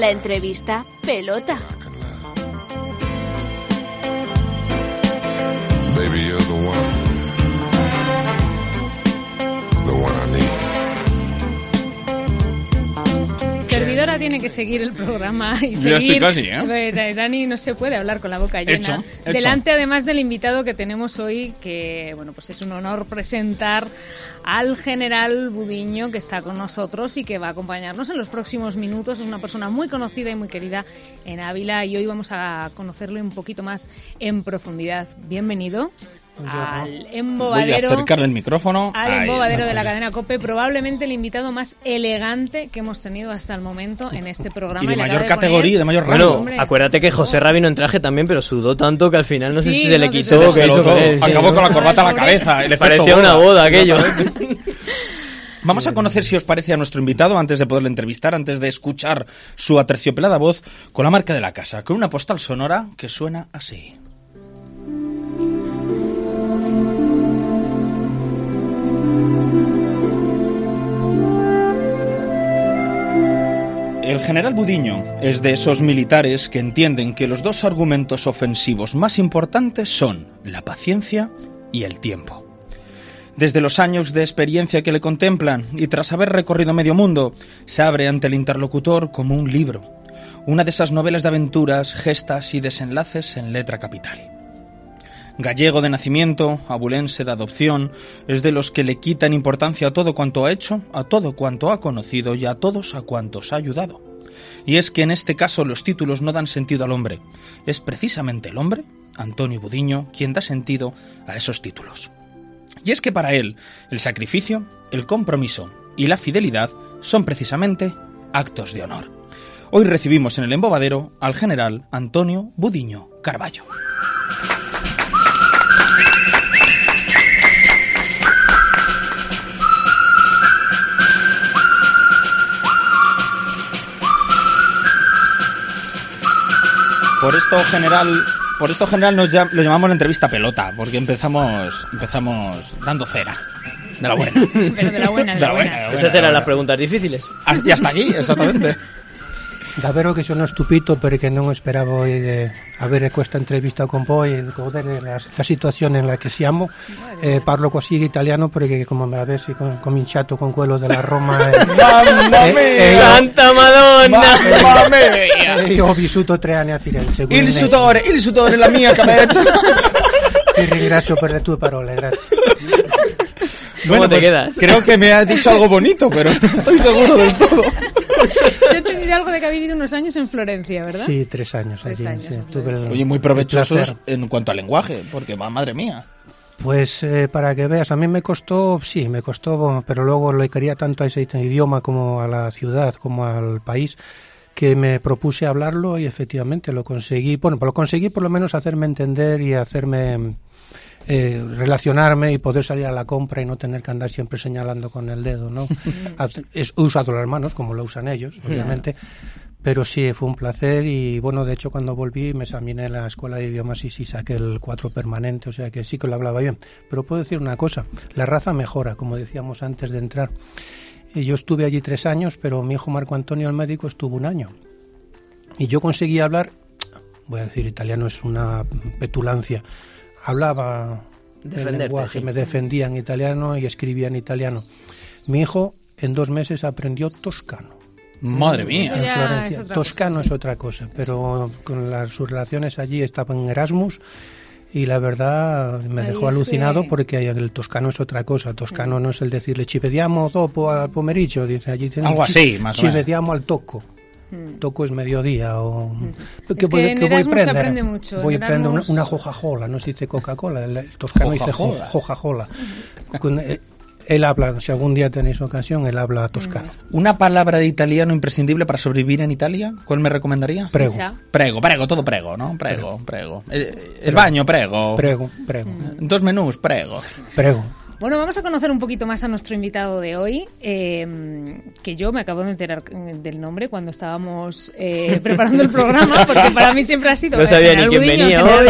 La entrevista pelota. Tiene que seguir el programa y Yo estoy seguir. casi, ¿eh? Eh, Dani no se puede hablar con la boca llena. Hecho, hecho. Delante, además del invitado que tenemos hoy, que bueno, pues es un honor presentar al general Budiño que está con nosotros y que va a acompañarnos en los próximos minutos. Es una persona muy conocida y muy querida en Ávila y hoy vamos a conocerle un poquito más en profundidad. Bienvenido al Voy a embobadero. acercarle el micrófono. Al Ahí embobadero de la cadena COPE, probablemente el invitado más elegante que hemos tenido hasta el momento en este programa. Y de mayor categoría, poner- de mayor Bueno, rango. Hombre. acuérdate que José Ra vino en traje también, pero sudó tanto que al final no sé si se le quitó hizo con él, sí, acabó con la corbata a la cabeza. El Parecía una boda aquello. Vamos a conocer, si os parece, a nuestro invitado antes de poderle entrevistar, antes de escuchar su aterciopelada voz con la marca de la casa, con una postal sonora que suena así. El general Budiño es de esos militares que entienden que los dos argumentos ofensivos más importantes son la paciencia y el tiempo. Desde los años de experiencia que le contemplan y tras haber recorrido medio mundo, se abre ante el interlocutor como un libro, una de esas novelas de aventuras, gestas y desenlaces en letra capital. Gallego de nacimiento, abulense de adopción, es de los que le quitan importancia a todo cuanto ha hecho, a todo cuanto ha conocido y a todos a cuantos ha ayudado. Y es que en este caso los títulos no dan sentido al hombre. Es precisamente el hombre, Antonio Budiño, quien da sentido a esos títulos. Y es que para él, el sacrificio, el compromiso y la fidelidad son precisamente actos de honor. Hoy recibimos en el embobadero al general Antonio Budiño Carballo. Por esto, general, por esto, general, nos llam- lo llamamos la entrevista pelota, porque empezamos, empezamos dando cera. De la buena. Pero de la buena, de la buena. Esas eran las preguntas difíciles. Y hasta aquí, exactamente. Davvero che sono stupito perché non speravo di avere questa intervista con voi e godere la, la situazione nella che siamo. Eh, parlo così italiano perché come avessi com- cominciato con quello della Roma e, ¡Mamma Eh, mia! eh, ¡Santa Madonna! ¡Mamma mia! io ho vissuto tre anni a Firenze. Il sudore, il sudore, la mia cabeza. Ti ringrazio per le tue parole, grazie. ¿Cómo te quedas? Creo que me ha dicho algo bonito, pero no estoy seguro del todo. Yo he entendido algo de que ha vivido unos años en Florencia, ¿verdad? Anni Tres allí. años, sí, el- Oye, muy provechosos en cuanto al lenguaje, porque va, madre mía. Pues eh, para que veas, a mí me costó, sí, me costó, pero luego le quería tanto a ese idioma como a la ciudad, como al país, que me propuse hablarlo y efectivamente lo conseguí. Bueno, pues lo conseguí por lo menos hacerme entender y hacerme eh, relacionarme y poder salir a la compra y no tener que andar siempre señalando con el dedo, ¿no? Es- he usado las manos como lo usan ellos, obviamente. Pero sí, fue un placer y bueno, de hecho cuando volví me examiné en la escuela de idiomas y sí saqué el 4 permanente, o sea que sí que lo hablaba bien. Pero puedo decir una cosa, la raza mejora, como decíamos antes de entrar. Y yo estuve allí tres años, pero mi hijo Marco Antonio, el médico, estuvo un año. Y yo conseguí hablar, voy a decir, italiano es una petulancia, hablaba el lenguaje, sí. me defendía en italiano y escribía en italiano. Mi hijo en dos meses aprendió toscano. Madre mía. En ya Florencia. es otra Toscano cosa, es otra cosa, pero con las, sus relaciones allí estaba en Erasmus y la verdad me Ahí dejó alucinado que- porque el toscano es otra cosa. Toscano no es el decirle ci vediamo dopo al pomeriggio, dice allí. Algo ci- así, más o Ci menos. vediamo al toco. Toco es mediodía o... Es que en Erasmus se aprende mucho, Voy a prender una, una joja-jola, no se dice Coca-Cola, el, el toscano dice jo- Joja-jola. eh, Él habla, si algún día tenéis ocasión, él habla toscano. Una palabra de italiano imprescindible para sobrevivir en Italia, ¿cuál me recomendaría? Prego. Prego, prego, todo prego, ¿no? Prego, prego. El, el baño, prego. prego, prego, Dos menús, prego. prego. Bueno, vamos a conocer un poquito más a nuestro invitado de hoy, eh, que yo me acabo de enterar eh, del nombre cuando estábamos eh, preparando el programa, porque para mí siempre ha sido... No sabía ni quién venía hoy.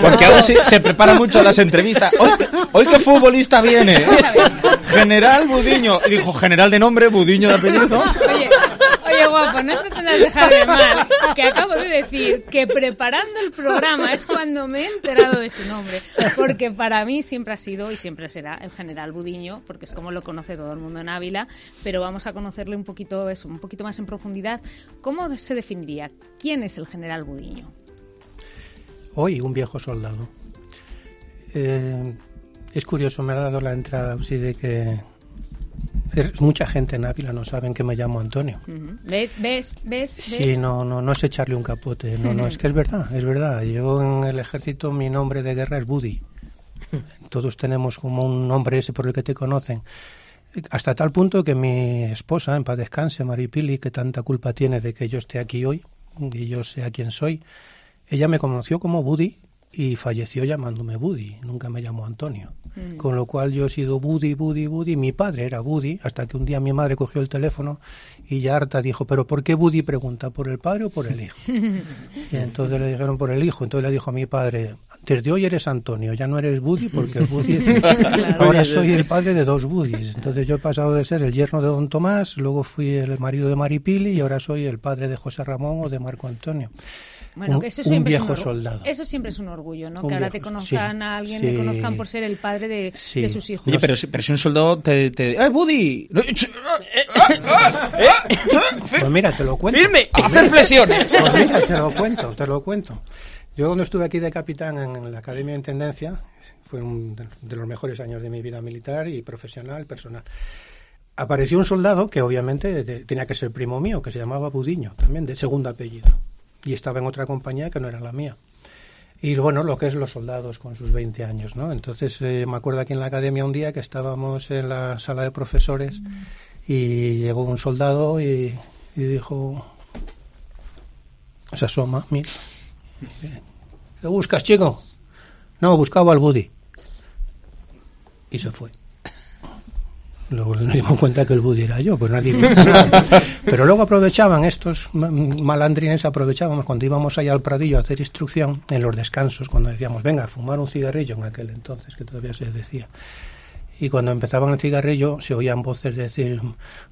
Porque aún se, se prepara mucho las entrevistas. Hoy, qué- hoy qué futbolista viene. General Budiño. Y dijo general de nombre, Budiño de apellido. Oye, guapo, no te que dejar de mal, que acabo de decir que preparando el programa es cuando me he enterado de su nombre, porque para mí siempre ha sido y siempre será el general Budiño, porque es como lo conoce todo el mundo en Ávila, pero vamos a conocerle un poquito eso, un poquito más en profundidad. ¿Cómo se definiría? ¿Quién es el general Budiño? Hoy un viejo soldado. Eh, es curioso, me ha dado la entrada así de que es- mucha gente en Ávila no saben que me llamo Antonio. Ujú. ¿Ves? ¿Ves? ¿Ves? Sí, no, no, no es echarle un capote, no, no, es que es verdad, es verdad. Yo en el ejército mi nombre de guerra es Buddy. Todos tenemos como un nombre ese por el que te conocen. Hasta tal punto que mi esposa, en paz descanse, Maripili, que tanta culpa tiene de que yo esté aquí hoy y yo sea quien soy, ella me conoció como Buddy y falleció llamándome Buddy, nunca me llamó Antonio. Con lo cual yo he sido Buddy, Buddy, Buddy. Mi padre era Buddy, hasta que un día mi madre cogió el teléfono y ya harta dijo, ¿pero por qué Buddy pregunta? ¿Por el padre o por el hijo? Y entonces le dijeron por el hijo. Entonces le dijo a mi padre, desde hoy eres Antonio, ya no eres Buddy porque Buddy es... Ahora soy el padre de dos Buddies. Entonces yo he pasado de ser el yerno de don Tomás, luego fui el marido de Maripili y ahora soy el padre de José Ramón o de Marco Antonio. Bueno, Un- que eso un siempre es viejo orgu- soldado. Eso siempre es un orgullo, ¿no? Un que ahora te conozcan sí, a alguien, sí. le conozcan por ser el padre de, Sí. de sus hijos. Oye, pero, si- pero si un soldado te... te ¡Eh, Buddy! ¡Eh, eh, eh, eh, eh, Pues mira, te lo cuento. ¡Firme! ¡Hacer flexiones! Pues mira, te lo cuento, te lo cuento. Yo cuando estuve aquí de capitán en la Academia de Intendencia, fue un de- de los mejores años de mi vida militar y profesional, personal. Apareció un soldado que obviamente de- tenía que ser primo mío, que se llamaba Budiño, también de segundo apellido. Y estaba en otra compañía que no era la mía. Y bueno, lo que es los soldados con sus 20 años, ¿no? Entonces eh, me acuerdo aquí en la academia un día que estábamos en la sala de profesores y llegó un soldado y, dijo, se asoma, mira. ¿Qué buscas, chico? No, buscaba al Buddy. Y se fue. Luego nos dimos cuenta que el Buddy era yo, pues nadie nada. Pero luego aprovechaban estos ma- malandrines, aprovechábamos cuando íbamos allá al Pradillo a hacer instrucción en los descansos, cuando decíamos, venga, a fumar un cigarrillo en aquel entonces, que todavía se decía. Y cuando empezaban el cigarrillo se oían voces decir,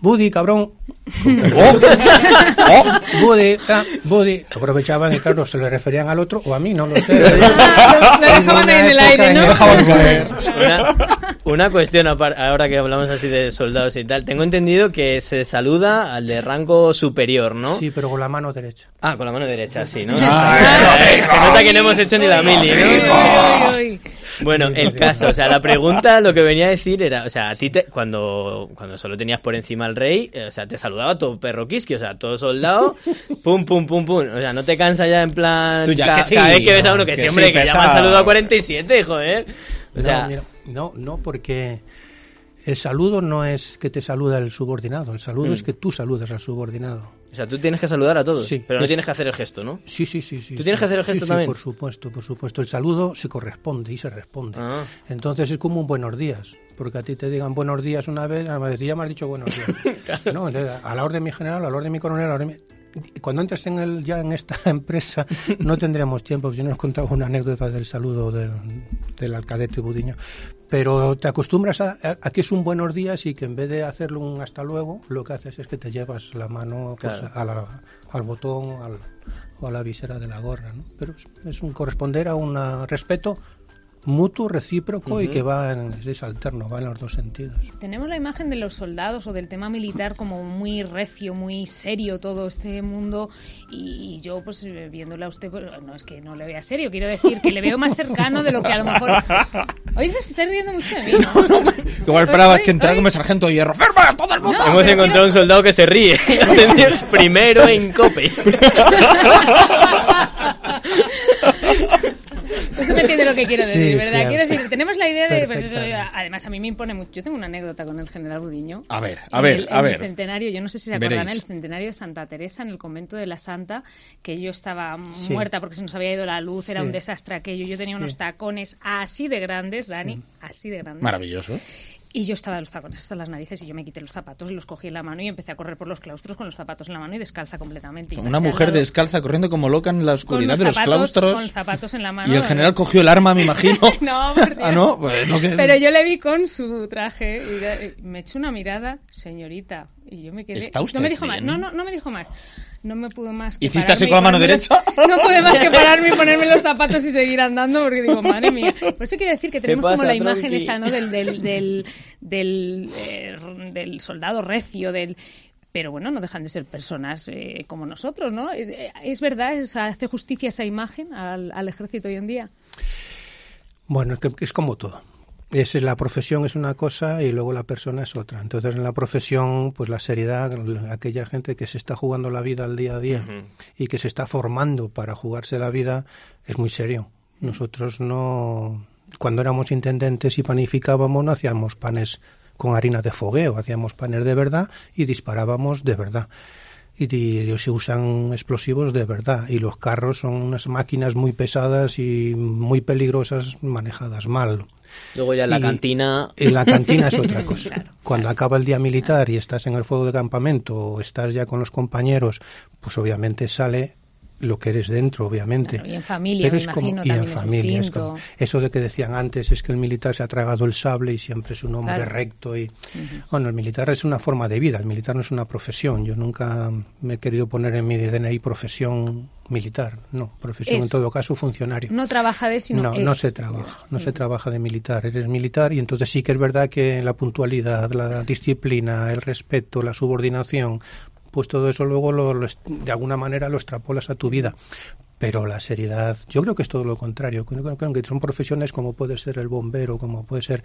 Buddy, cabrón. ¡Oh! Buddy, ta, Buddy. Aprovechaban y claro, se le referían al otro o a mí, no lo sé. Ah, lo, lo dejaban ahí en el aire, en ¿no? el-. Una, una cuestión ahora que hablamos así de soldados y tal. Tengo entendido que se saluda al de rango superior, ¿no? Sí, pero con la mano derecha. Ah, con la mano derecha, sí, ¿no? Ay, se nota que no hemos hecho ni la mili, ¿no? Bueno, el caso, o sea, la pregunta lo que venía a decir era, o sea, a ti te, cuando, cuando solo tenías por encima al rey, eh, o sea, te saludaba todo perro quisqui, o sea, todo soldado, pum, pum, pum, pum, o sea, no te cansa ya en plan, Tú ya ca- que sí, cada vez que ves a uno que, sí, que ya me han saludado a 47, joder. O sea, no, mira, no, no, porque el saludo no es que te saluda el subordinado, el saludo Mm. es que tú saludas al subordinado. o sea, tú tienes que saludar a todos, Sí, pero no es- tienes que hacer el gesto, ¿no? Sí, sí, sí, sí. ¿Tú tienes sí. que hacer el gesto sí, también? por supuesto, por supuesto. El saludo se corresponde y se responde. Ah. Entonces es como un buenos días, porque a ti te digan buenos días una vez, a ya me has dicho buenos días. No, entonces, a la orden mi general, a la orden mi coronel, a la orden mi- Cuando entres en el, ya en esta empresa no tendremos tiempo. Yo nos contaba una anécdota del saludo del, del alcadete Budiño. Pero te acostumbras a, a- a que es un buenos días y que en vez de hacerlo un hasta luego, lo que haces es que te llevas la mano pues, Claro. a la- al botón al- o a la visera de la gorra. ¿no? Pero es, es un corresponder a un respeto mutuo, recíproco y que va en, es alterno, va en los dos sentidos. Tenemos la imagen de los soldados o del tema militar como muy recio, muy serio todo este mundo y, y yo pues viéndola a usted, pues, no es que no le vea serio, quiero decir que le veo más cercano de lo que a lo mejor... Hoy se está riendo mucho de mí, ¿no? Igual esperabas que entrara como sargento de hierro. ¡Firma a todo el mundo! No, Hemos encontrado un soldado que se ríe. Primero en cope. Usted me entiende lo que quiero Sí, decir, ¿verdad? quiero decir, tenemos la idea de, pues eso, además a mí me impone mucho. Yo tengo una anécdota con el general Budiño. A ver, a En ver, el- a en ver. El centenario, yo no sé si se acuerdan, Veréis. el centenario de Santa Teresa en el convento de la Santa, que yo estaba Sí. muerta porque se nos había ido la luz, era Sí. un desastre aquello. Yo tenía unos tacones así de grandes, Dani, así de grandes. Maravilloso. Y yo estaba de los tacones hasta las narices y yo me quité los zapatos y los cogí en la mano y empecé a correr por los claustros con los zapatos en la mano y descalza completamente. Y Una mujer lado descalza corriendo como loca en la oscuridad de los claustros. Con zapatos en la mano. Y el general cogió el arma, me imagino. No, por Dios. Ah, no, pues no que... Pero yo le vi con su traje y y me echó una mirada, señorita, y yo me quedé. ¿Está usted no me dijo más, no, no, no me dijo más. No me pudo más. que ¿Hiciste así con la mano derecha? No pude más que pararme y ponerme los zapatos y seguir andando porque digo, madre mía. Por eso quiero decir que tenemos pasa, como la imagen esa, ¿no? Del, del, del, del, eh, del soldado recio, del pero bueno, no dejan de ser personas eh, como nosotros, ¿no? Eh, ¿Es verdad? Sea, ¿Hace justicia esa imagen al, al ejército hoy en día? Bueno, es, que es como todo. Es, la profesión es una cosa y luego la persona es otra. Entonces, en la profesión, pues la seriedad, aquella gente que se está jugando la vida al día a día y que se está formando para jugarse la vida, es muy serio. Nosotros no, cuando éramos intendentes y panificábamos, no hacíamos panes con harina de fogueo, hacíamos panes de verdad y disparábamos de verdad. Y, y se usan explosivos de verdad. Y los carros son unas máquinas muy pesadas y muy peligrosas manejadas mal. Luego ya en la Y- cantina... En la cantina es otra cosa. Claro, Cuando acaba el día militar y estás en el fuego de campamento o estás ya con los compañeros, pues obviamente sale lo que eres dentro, obviamente. Claro, y en familia, me es como- imagino, y en familia, es distinto. como- eso de que decían antes es que el militar se ha tragado el sable y siempre es un hombre Claro. recto y bueno, el militar es una forma de vida, el militar no es una profesión. Yo nunca me he querido poner en mi DNI profesión militar, no, profesión Es. en todo caso funcionario. No trabaja de, sino No, es. no se trabaja, no se trabaja de militar, eres militar y entonces sí que es verdad que la puntualidad, la disciplina, el respeto, la subordinación, pues todo eso luego lo, lo de alguna manera lo extrapolas a tu vida. Pero la seriedad, yo creo que es todo lo contrario. Creo, que son profesiones como puede ser el bombero, como puede ser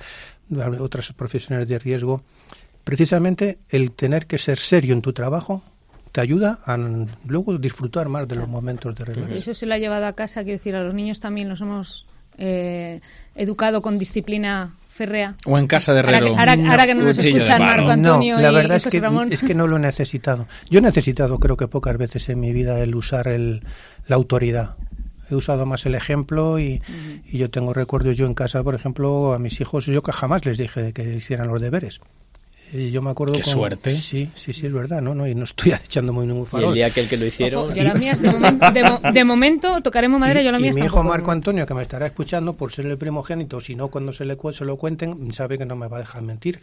otras profesiones de riesgo. Precisamente el tener que ser serio en tu trabajo te ayuda a luego disfrutar más de los momentos de relax. Eso se lo ha llevado a casa, quiero decir, a los niños también los hemos eh, educado con disciplina férrea. O en casa de Ahora herrero. que, ahora- ahora que no nos escuchan palo. Marco Antonio no, la y verdad es José que, Ramón. es que no lo he necesitado. Yo he necesitado, creo que pocas veces en mi vida, el usar el, la autoridad. He usado más el ejemplo y, y yo tengo recuerdos yo en casa, por ejemplo, a mis hijos, yo que jamás les dije que hicieran los deberes. Yo me acuerdo Qué con- suerte. Sí, sí, sí, es verdad, ¿no? no y no estoy echándome muy ningún Y farol. el día que el que lo hicieron... Ojo, yo la mía, de, momento, de, mo- de momento, tocaremos madera, Y- yo la mía y mi hijo Marco Antonio, que me estará escuchando por ser el primogénito, si no cuando se, le, cu- se lo cuenten, sabe que no me va a dejar mentir.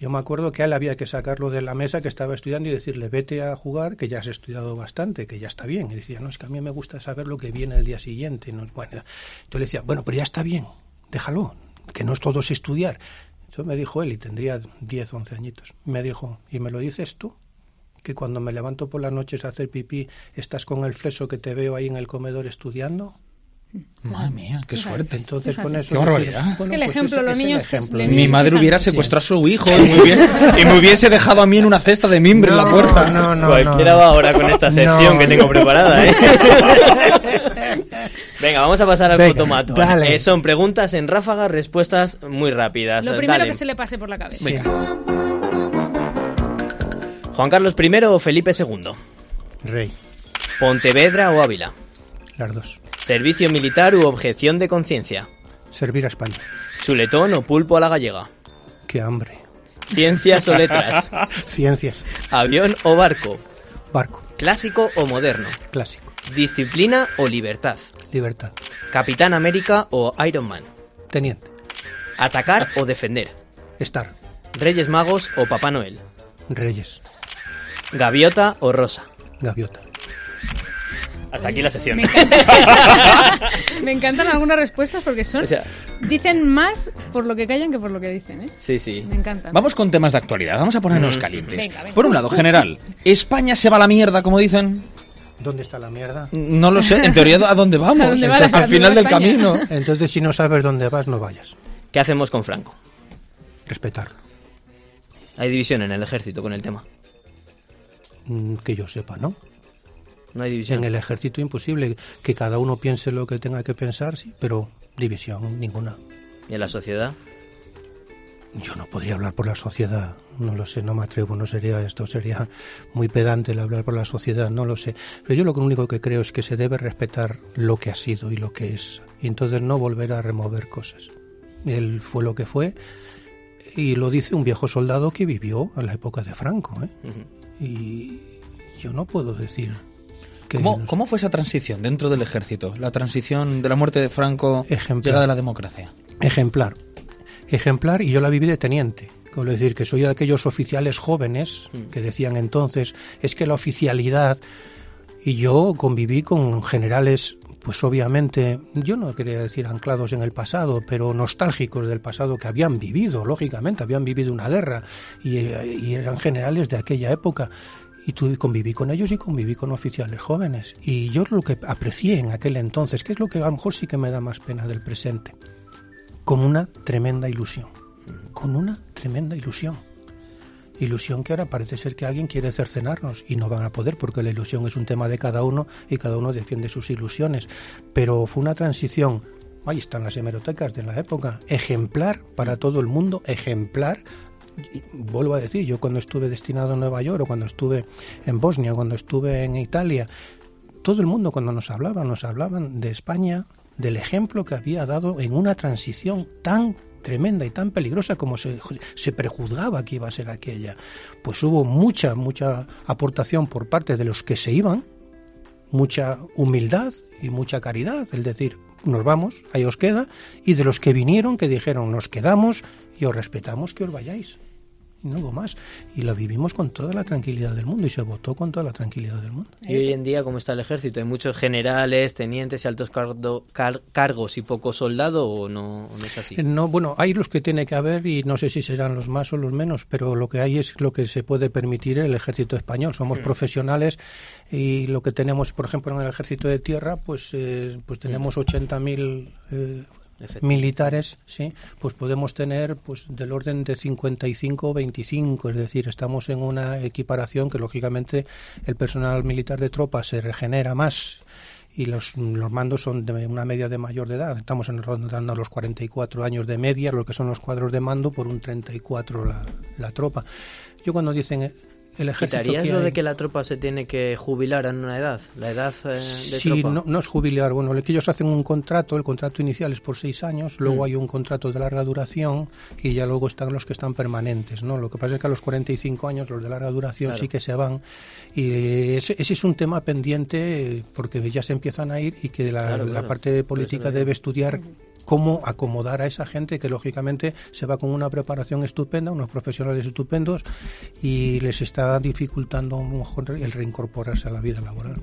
Yo me acuerdo que a él había que sacarlo de la mesa que estaba estudiando y decirle, vete a jugar, que ya has estudiado bastante, que ya está bien. Y decía, no, es que a mí me gusta saber lo que viene el día siguiente. No, bueno, entonces le decía, bueno, pero ya está bien, déjalo, que no es todo es estudiar. Entonces me dijo él, y tendría 10, 11 añitos, me dijo, ¿y me lo dices tú? que cuando me levanto por las noches a hacer pipí, estás con el fleso que te veo ahí en el comedor estudiando. Madre mía, qué suerte. Entonces con eso... Qué barbaridad. Es que el ejemplo, los niños- ejemplo. los Mi madre hubiera secuestrado a su hijo y, muy bien- y me hubiese dejado a mí en una cesta de mimbre en la No, puerta. No, no, Cualquiera no. va ahora con esta sección No. que tengo preparada, ¿eh? Venga, vamos a pasar al Venga, fotomato. dale. Eh, son preguntas en ráfaga, respuestas muy rápidas. Lo primero Dale. que se le pase por la cabeza. Sí. Juan Carlos I o Felipe II. Rey, Pontevedra o Ávila. las dos. Servicio militar u objeción de conciencia. Servir a España. Chuletón o pulpo a la gallega. Qué hambre. Ciencias o letras. Ciencias. Avión o barco. Barco. Clásico o moderno. Clásico. Disciplina o libertad. Libertad. Capitán América o Iron Man. Teniente. Atacar o defender. Estar. Reyes Magos o Papá Noel. Reyes. Gaviota o Rosa. Gaviota. Hasta aquí la sección. Me, encanta- Me encantan algunas respuestas porque son O sea, dicen más por lo que callan que por lo que dicen, ¿eh? sí, sí. Me encantan. Vamos con temas de actualidad, vamos a ponernos Mm. calientes. Venga, venga. Por un lado, general, ¿España se va a la mierda, como dicen? ¿Dónde está la mierda? No lo sé, en teoría, ¿a dónde vamos? ¿A dónde va la- Al final del camino. Entonces, si no sabes dónde vas, no vayas. ¿Qué hacemos con Franco? Respetarlo. Hay división en el ejército con el tema. Mm, Que yo sepa, ¿no? No hay división. En el ejército imposible. Que cada uno piense lo que tenga que pensar, sí, pero división ninguna. ¿Y en la sociedad? Yo no podría hablar por la sociedad, no lo sé, no me atrevo, no sería esto, sería muy pedante el hablar por la sociedad, no lo sé. Pero yo lo único que creo es que se debe respetar lo que ha sido y lo que es, y entonces no volver a remover cosas. Él fue lo que fue, Y lo dice un viejo soldado que vivió en la época de Franco. ¿eh? Y yo no puedo decir. ¿Cómo, ¿Cómo fue esa transición dentro del ejército? La transición de la muerte de Franco, llegada de la democracia. Ejemplar. Ejemplar y yo la viví de teniente. Quiero decir que soy de aquellos oficiales jóvenes que decían entonces, es que la oficialidad... Y yo conviví con generales, pues obviamente, yo no quería decir anclados en el pasado, pero nostálgicos del pasado que habían vivido, lógicamente, habían vivido una guerra y, y eran generales de aquella época. Y tuve, conviví con ellos y conviví con oficiales jóvenes. Y yo lo que aprecié en aquel entonces, que es lo que a lo mejor sí que me da más pena del presente, con una tremenda ilusión. Con una tremenda ilusión. Ilusión que ahora parece ser que alguien quiere cercenarnos y no van a poder porque la ilusión es un tema de cada uno y cada uno defiende sus ilusiones. Pero fue una transición, ahí están las hemerotecas de la época, ejemplar para todo el mundo, ejemplar. Vuelvo a decir, yo cuando estuve destinado a Nueva York o cuando estuve en Bosnia, cuando estuve en Italia, todo el mundo cuando nos hablaban, nos hablaban de España, del ejemplo que había dado en una transición tan tremenda y tan peligrosa como se, prejuzgaba que iba a ser aquella. Pues hubo mucha, mucha aportación por parte de los que se iban, mucha humildad y mucha caridad, es decir, nos vamos, ahí os queda, y de los que vinieron que dijeron, nos quedamos y os respetamos que os vayáis. Y no hubo más. Y lo vivimos con toda la tranquilidad del mundo y se votó con toda la tranquilidad del mundo. Y hoy en día, ¿cómo está el ejército? ¿Hay muchos generales, tenientes y altos cargo- car- cargos y poco soldado o no, no es así? No, bueno, hay los que tiene que haber y no sé si serán los más o los menos, pero lo que hay es lo que se puede permitir el ejército español. Somos profesionales y lo que tenemos, por ejemplo, en el ejército de tierra, pues, eh, pues tenemos 80.000 eh. Militares, sí, pues podemos tener pues del orden de 55 o 25, es decir, estamos en una equiparación que lógicamente el personal militar de tropa se regenera más y los, los mandos son de una media de mayor de edad. Estamos en rondando los 44 años de media, lo que son los cuadros de mando, por un 34 la, la tropa. Yo cuando dicen el ejército ¿Quitarías lo hay- de que la tropa se tiene que jubilar en una edad? ¿La edad eh, de Sí, tropa? no, no es jubilar. Bueno, lo que ellos hacen un contrato, el contrato inicial es por seis años, luego Mm. hay un contrato de larga duración y ya luego están los que están permanentes, ¿no? Lo que pasa es que a los 45 años los de larga duración Claro. sí que se van y ese, ese es un tema pendiente eh, porque ya se empiezan a ir y que la, Claro, la claro. parte política debe estudiar cómo acomodar a esa gente que lógicamente se va con una preparación estupenda, unos profesionales estupendos y les está dificultando a lo mejor el reincorporarse a la vida laboral.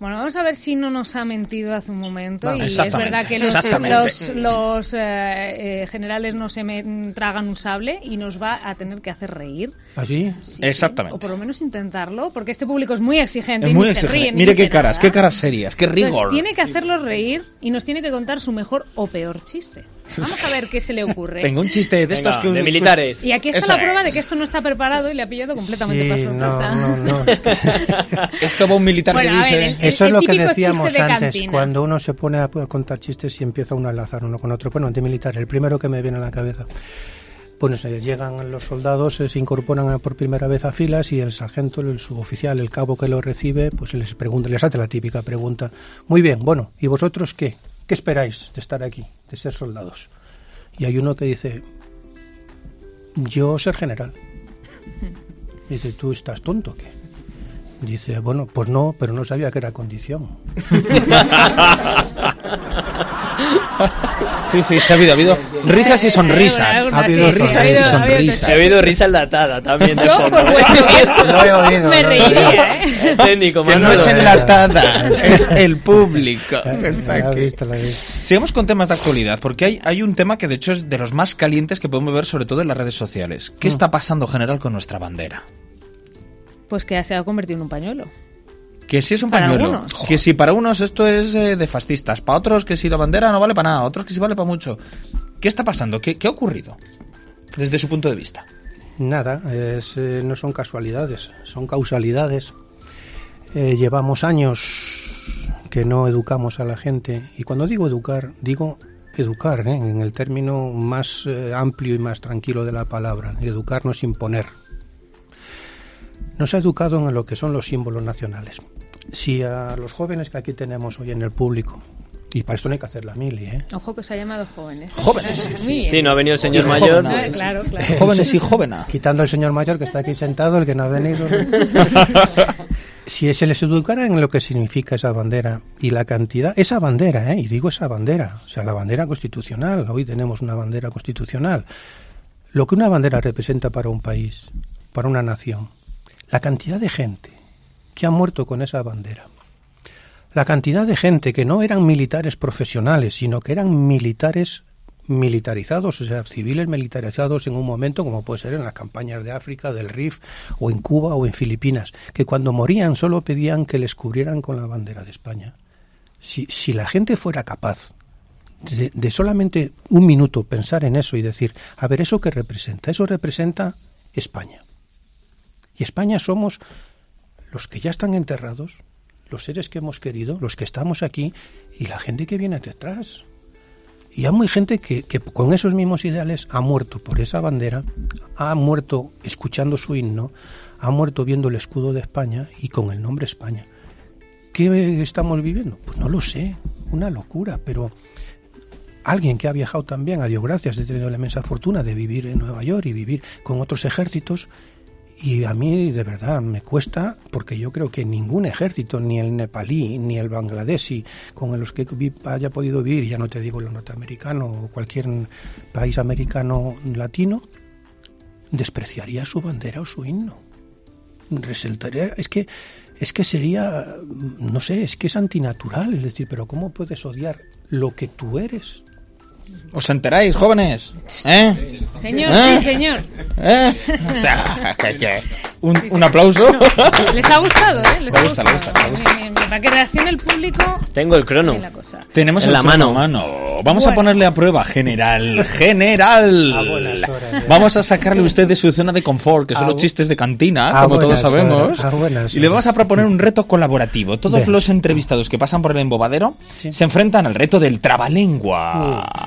¿No? Bueno, vamos a ver si no nos ha mentido hace un momento. Y es verdad que los, los, los, eh, eh, generales no se me, tragan un sable y nos va a tener que hacer reír. ¿Así? Sí, sí. Exactamente. O por lo menos intentarlo, porque este público es muy exigente. Es y muy ni se exigente. Mire qué caras, nada. qué caras serias, qué Entonces, rigor. tiene que hacerlos reír y nos tiene que contar su mejor o peor chiste. Vamos a ver qué se le ocurre. Venga, un chiste de estos Venga, que... de militares. Y aquí está Eso la prueba es. de que esto no está preparado y le ha pillado completamente Sí, por no, sorpresa. no, no. Esto va un militar Bueno, que dice... ver, el- Eso es lo que decíamos de antes, cantina. cuando uno se pone a a contar chistes y empieza uno a enlazar uno con otro. Bueno, de militar, el primero que me viene a la cabeza. Pues eh, llegan los soldados, eh, se incorporan por primera vez a filas y el sargento, el suboficial, el cabo que lo recibe, pues les pregunta, les hace la típica pregunta. Muy bien, bueno, ¿y vosotros qué? ¿Qué esperáis de estar aquí, de ser soldados? Y hay uno que dice, yo ser general. Dice, ¿tú estás tonto o qué? Dice, bueno, pues no, pero no sabía que era condición. Sí, sí, se ha habido, ha habido risas y sonrisas. Eh, Ha habido risas y habido- ha habido sonrisas. Se ha oído risa enlatada también de Yo, fondo. por Lo he oído, me reiría, ¿eh? Técnico, Que no es enlatada, es el público. que está aquí. Sigamos con temas de actualidad, porque hay, hay un tema que de hecho es de los más calientes que podemos ver sobre todo en las redes sociales. ¿Qué está pasando general con nuestra bandera? Pues que se ha convertido en un pañuelo. Que si es un Para pañuelo, algunos. que si para unos esto es eh, de fascistas, para otros que si la bandera no vale para nada, otros que si vale para mucho. ¿Qué está pasando? ¿Qué, qué ha ocurrido? Desde su punto de vista. Nada, es, eh, no son casualidades, son causalidades. Eh, llevamos años que no educamos a la gente y cuando digo educar, digo educar ¿eh? en el término más eh, amplio y más tranquilo de la palabra. Educar no es imponer. Nos ha educado en lo que son los símbolos nacionales. Si a los jóvenes que aquí tenemos hoy en el público Y para esto no hay que hacer la mili, ¿eh? Ojo que os ha llamado jóvenes. Jóvenes. Sí, no ha venido el señor Oye, mayor. joven, Ah, claro, claro. Jóvenes y jóvenes. Quitando al señor mayor que está aquí sentado, el que no ha venido. si se les educara en lo que significa esa bandera y la cantidad, esa bandera, ¿eh? y digo esa bandera, o sea, la bandera constitucional, hoy tenemos una bandera constitucional, lo que una bandera representa para un país, para una nación, la cantidad de gente que ha muerto con esa bandera, la cantidad de gente que no eran militares profesionales, sino que eran militares militarizados, o sea, civiles militarizados en un momento como puede ser en las campañas de África, del RIF, o en Cuba o en Filipinas, que cuando morían solo pedían que les cubrieran con la bandera de España. Si, si la gente fuera capaz de, de solamente un minuto pensar en eso y decir, a ver, ¿eso qué representa? Eso representa España. Y España somos los que ya están enterrados, los seres que hemos querido, los que estamos aquí y la gente que viene detrás. Y hay muy gente que, que con esos mismos ideales ha muerto por esa bandera, ha muerto escuchando su himno, ha muerto viendo el escudo de España y con el nombre España. ¿Qué estamos viviendo? Pues no lo sé, una locura, pero alguien que ha viajado también, a Dios gracias, he tenido la inmensa fortuna de vivir en Nueva York y vivir con otros ejércitos, y a mí de verdad me cuesta porque yo creo que ningún ejército, ni el nepalí, ni el bangladesi, con los que haya podido vivir, ya no te digo los norteamericanos o cualquier país americano latino, despreciaría su bandera o su himno. Resaltaría, es que es que sería, no sé, es que es antinatural, es decir, pero ¿cómo puedes odiar lo que tú eres? ¿Os enteráis, jóvenes? ¿Eh? Señor, ¿Eh? sí, señor. ¿Eh? O sea, que- que- un, un aplauso. Les ha gustado, ¿eh? Les Le ha gusta, le gustado. gusta, le gusta. Bien, bien, bien. Para que reaccione el público Tengo el crono. de la cosa. Tenemos En el la crono mano. Vamos a ponerle a prueba, general. General. A buenas horas, ya. Vamos a sacarle a usted de su zona de confort, que son A los chistes de cantina, a como todos sabemos. a buenas Y le vamos a proponer un reto colaborativo. Todos Bien. los entrevistados que pasan por el embobadero Sí. se enfrentan al reto del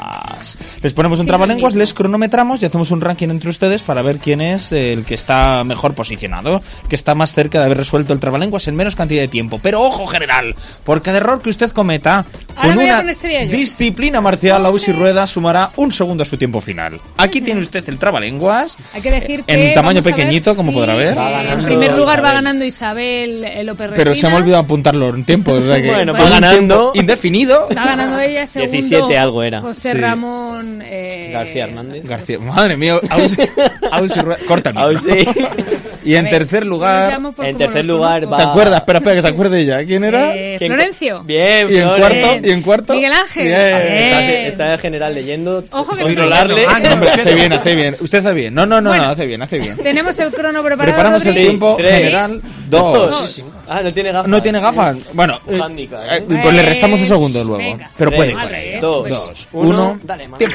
trabalenguas. Les ponemos un trabalenguas, les cronometramos y hacemos un ranking entre ustedes para ver quién es el que está mejor posicionado, que está más cerca de haber resuelto el trabalenguas en menos cantidad de tiempo. Pero ojo, general, por cada error que usted cometa Ahora con una disciplina marcial, la UCI Rueda sumará un segundo a su tiempo final. Aquí tiene usted el trabalenguas. Hay que decir que En tamaño pequeñito, como si, podrá ver. Va eh, en ganando primer lugar va Isabel. ganando Isabel el Oper Pero se me ha olvidado apuntarlo en tiempo. O sea que Bueno, va en un ganando. Indefinido. Va ganando ella segundo. 17 algo era. José Sí. Ramón eh, García Hernández. García, madre mía, Ausi, Ausi el. Ausi. Y en ver, tercer lugar, en tercer lugar conozco. ¿te va- acuerdas? Espera, espera, que se acuerde ella. ¿Quién era? Eh, ¿Quién- Florencio. Bien, y en Flores. cuarto, y en cuarto. Miguel Ángel. Bien. Está, Bien. está el general leyendo. Ojo que controlarle. no Ah, no, hombre, hace bien, hace bien. Usted hace bien. No, no, no, Bueno. no, hace bien, hace bien. Tenemos el crono preparado. Preparamos el Rodri. tiempo Tres. general. Dos. Ah, no tiene gafas. ¿No tiene gafas? Bueno, eh, handicap, eh, pues le restamos un segundo luego. Venga. Pero puede Tres, dos, Dos, uno, uno. dale, mano.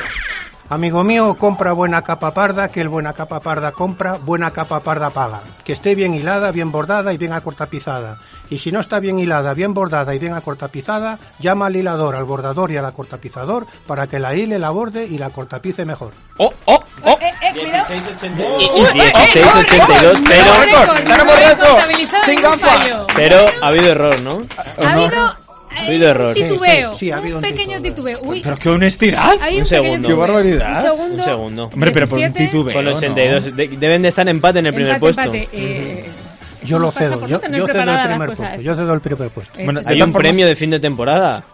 Amigo mío, compra buena capa parda, que el buena capa parda compra, buena capa parda paga. Que esté bien hilada, bien bordada y bien acortapizada. Y si no está bien hilada, bien bordada y bien acortapizada, llama al hilador, al bordador y al acortapizador para que la hile, la borde y la cortapice mejor. Oh, oh, oh. Eh, eh, cuidado. 1682. Uy, eh, eh, 1682, eh, pero, no récord, récord, tenemos no récord, sin gafas. pero ha habido error, ¿no? Ha habido, eh, Ha habido error. titubeo. Sí, sí, sí, ha habido un un pequeño titubeo. titubeo. Uy, Pero qué honestidad. un, Un segundo. Qué barbaridad. Un segundo. Un segundo. Hombre, pero por un 17. titubeo. Con ¿no? 82. de- deben de estar en empate en el primer Empate, puesto. empate. Eh, Yo lo cedo, yo, cedo el primer puesto, yo cedo el primer puesto. Bueno, Hay un premio de fin de temporada.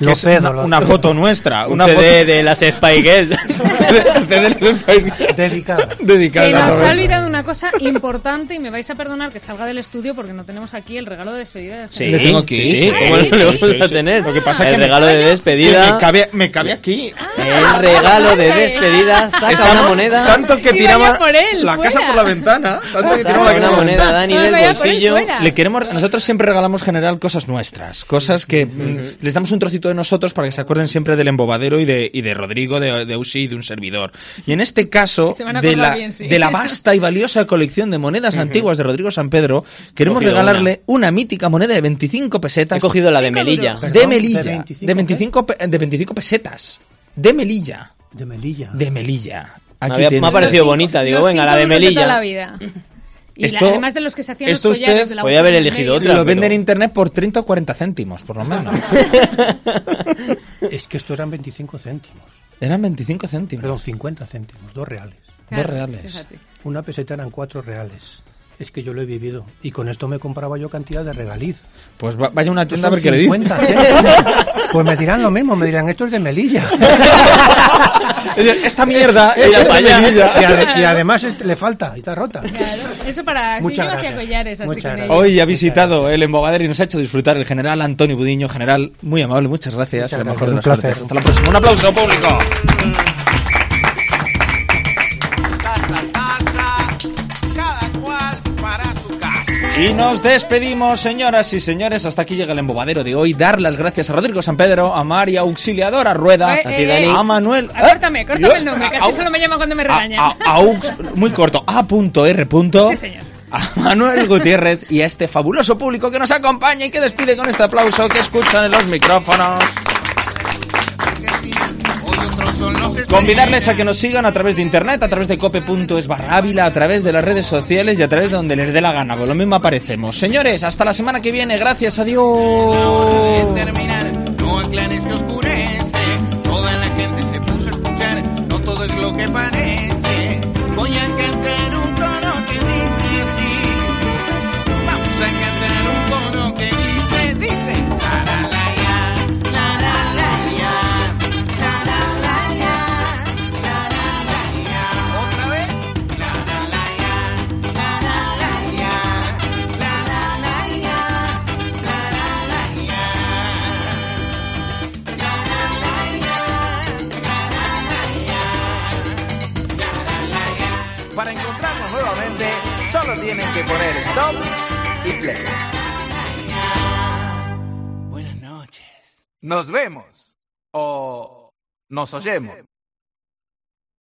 Lo es cedo, una, lo foto nuestra. Un una CD de las Spy Girls. foto Dedicada. dedicada Se nos ha olvidado una cosa importante y me vais a perdonar que salga del estudio porque no tenemos aquí el regalo de despedida de Sí, Le tengo aquí, sí, sí. ¿Cómo no Sí, le vamos sí, a tener? Lo que pasa es el me- regalo de despedida. Me cabe, me cabe aquí. El regalo de despedida. Saca Estamos- una moneda. Tanto que tiraba ya por él, la fuera. casa por la ventana. Tanto que tiraba la una casa por la moneda, ventana. Dani, del bolsillo. Le queremos, nosotros siempre regalamos general cosas nuestras, cosas que les damos un trocito de nosotros para que se acuerden siempre del embobadero y de, y de Rodrigo, de, de Usi y de un servidor. Y en este caso, de la, bien, sí. de la vasta y valiosa colección de monedas antiguas de Rodrigo San Pedro, queremos regalarle una. mítica moneda de 25 pesetas. He cogido la de Melilla. de Melilla. ¿de 25 De 25, pe- de 25 pesetas. De Melilla. De Melilla. De Melilla. Me, Aquí había- me ha parecido bonita. Digo, venga, la de toda la Melilla. vida. Y la- Esto- además de los que se hacían esto los collares usted de la podía haber en el elegido otra. lo vende en pero- internet por 30 o 40 céntimos, por lo menos. Es que esto eran 25 céntimos. Eran 25 céntimos. Perdón, 50 céntimos, dos reales. Claro, Dos reales. fíjate. Una peseta eran cuatro reales. Es que yo lo he vivido. Y con esto me compraba yo cantidad de regaliz. Pues va- vaya a una tienda a ver qué le dice. 50 céntimos. Pues me dirán lo mismo, me dirán, esto es de Melilla. Esta mierda Ella es de. Melilla. y, ade- y además es- le falta, y está rota. Claro, eso para... sí, Muchas hacía gracias. collares así Muchas gracias. Hoy ha visitado el embobadero y nos ha hecho disfrutar el general Antonio Budiño. General, muy amable, muchas gracias. Muchas Lo mejor de placer. Hasta la próxima. Un aplauso, público. Y nos despedimos, señoras y señores. Hasta aquí llega el embobadero de hoy. Dar las gracias a Rodrigo San Pedro, a María Auxiliadora Rueda, Eh, A ti, eh, Dani. a Manuel. Ah, Córtame, córtame el nombre, A- casi a- solo me llama cuando me regaña. a- a Ux- muy corto, A.R. Sí, señor. A Manuel Gutiérrez y a este fabuloso público que nos acompaña y que despide con este aplauso que escuchan en los micrófonos. Convidarles a que nos sigan a través de internet, a través de cope.es barra Ávila, a través de las redes sociales y a través de donde les dé la gana. Con lo mismo aparecemos. Señores, hasta la semana que viene. Gracias, adiós. Nos oyemos.